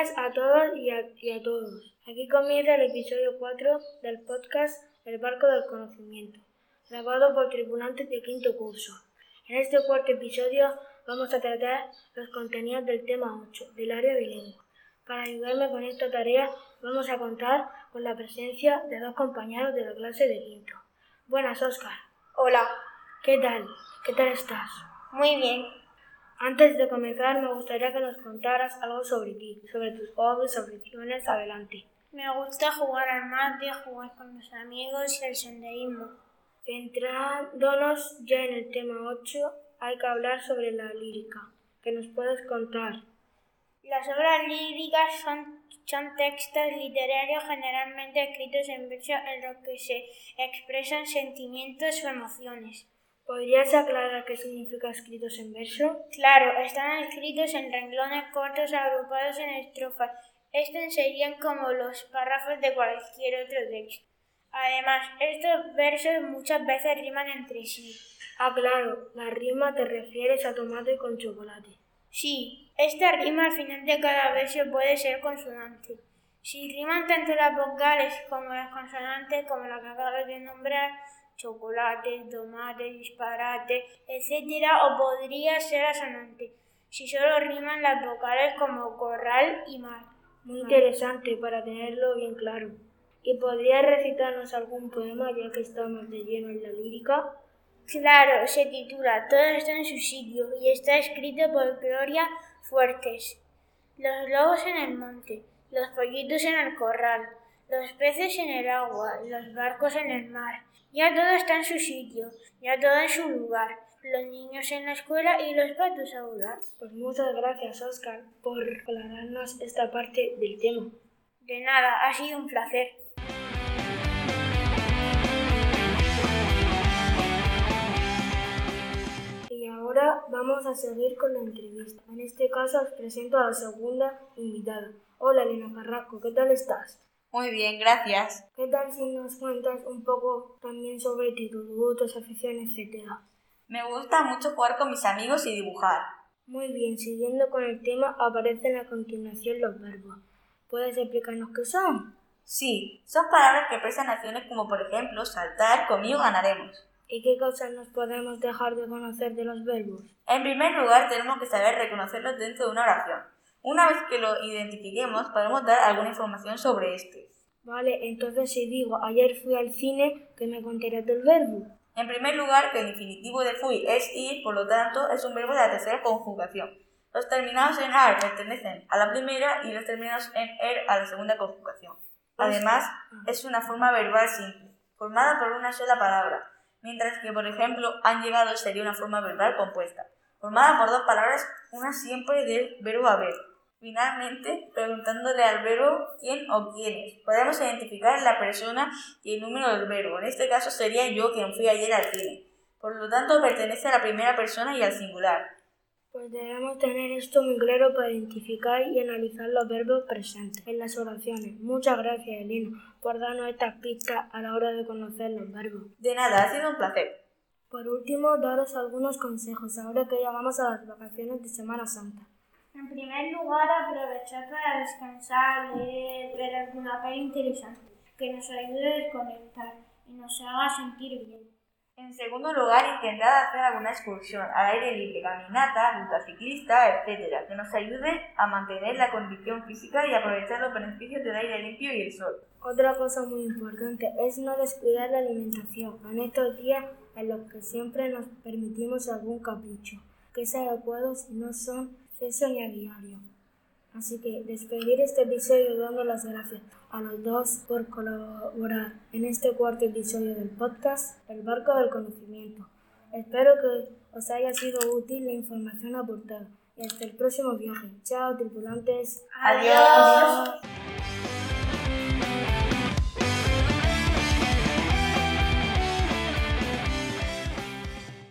Buenas a todos y a, y a todos. Aquí comienza el episodio 4 del podcast El barco del conocimiento, grabado por tripulantes de quinto curso. En este cuarto episodio vamos a tratar los contenidos del tema 8 del área bilingüe. Para ayudarme con esta tarea vamos a contar con la presencia de dos compañeros de la clase de quinto. Buenas, Oscar. Hola, ¿Qué tal? ¿Qué tal estás? muy bien. Antes de comenzar, me gustaría que nos contaras algo sobre ti, sobre tus hobbies, aficiones. Adelante. Me gusta jugar al mate, jugar con los amigos y el senderismo. Centrándonos ya en el tema 8, hay que hablar sobre la lírica. ¿Qué nos puedes contar? Las obras líricas son, son textos literarios generalmente escritos en verso en los que se expresan sentimientos o emociones. ¿Podrías aclarar qué significa escritos en verso? Claro, están escritos en renglones cortos agrupados en estrofas. Estos serían como los párrafos de cualquier otro texto. Además, estos versos muchas veces riman entre sí. Ah, claro, la rima te refieres a tomate con chocolate. Sí, esta rima al final de cada verso puede ser consonante. Si riman tanto las vocales como las consonantes, como la que acabas de nombrar, chocolate, tomate, disparate, etc., o podría ser asonante, si solo riman las vocales como corral y mar. Muy interesante para tenerlo bien claro. ¿Y podrías recitarnos algún poema ya que estamos de lleno en la lírica? Claro, se titula Todo está en su sitio y está escrito por Gloria Fuertes. Los lobos en el monte, los pollitos en el corral, los peces en el agua, los barcos en el mar. Ya todo está en su sitio, ya todo en su lugar. Los niños en la escuela y los patos a volar. Pues muchas gracias, Oscar, por aclararnos esta parte del tema. De nada, ha sido un placer. Y ahora vamos a seguir con la entrevista. En este caso os presento a la segunda invitada. Hola, Elena Carrasco, ¿qué tal estás? Muy bien, gracias. ¿Qué tal si nos cuentas un poco también sobre ti, tus gustos, aficiones, etcétera? Me gusta mucho jugar con mis amigos y dibujar. Muy bien, siguiendo con el tema, aparecen a continuación los verbos. ¿Puedes explicarnos qué son? Sí, son palabras que expresan acciones como por ejemplo saltar, conmigo ganaremos. ¿Y qué cosas nos podemos dejar de conocer de los verbos? En primer lugar, tenemos que saber reconocerlos dentro de una oración. Una vez que lo identifiquemos, podemos dar alguna información sobre este. Vale, entonces si digo ayer fui al cine, ¿qué me contarás del verbo? En primer lugar, que el infinitivo de fui es ir, por lo tanto, es un verbo de la tercera conjugación. Los terminados en ar pertenecen a la primera y los terminados en er a la segunda conjugación. Además, es una forma verbal simple, formada por una sola palabra, mientras que, por ejemplo, han llegado sería una forma verbal compuesta, formada por dos palabras, una siempre del verbo haber. Finalmente, preguntándole al verbo quién o quiénes, podemos identificar la persona y el número del verbo. En este caso sería yo quien fui ayer al cine. Por lo tanto, pertenece a la primera persona y al singular. Pues debemos tener esto muy claro para identificar y analizar los verbos presentes en las oraciones. Muchas gracias, Elena, por darnos estas pistas a la hora de conocer los verbos. De nada, ha sido un placer. Por último, daros algunos consejos ahora que ya vamos a las vacaciones de Semana Santa. En primer lugar, aprovechar para descansar, leer, ver alguna peli interesante que nos ayude a desconectar y nos haga sentir bien. En segundo lugar, intentad hacer alguna excursión al aire libre, caminata, ruta ciclista, etc., que nos ayude a mantener la condición física y aprovechar los beneficios del aire limpio y el sol. Otra cosa muy importante es no descuidar la alimentación en estos días en los que siempre nos permitimos algún capricho, que es adecuado si no son exceso ni a diario. Así que despedir este episodio dando las gracias a los dos por colaborar en este cuarto episodio del podcast El Barco del Conocimiento. Espero que os haya sido útil la información aportada y hasta el próximo viaje. Chao, tripulantes. Adiós.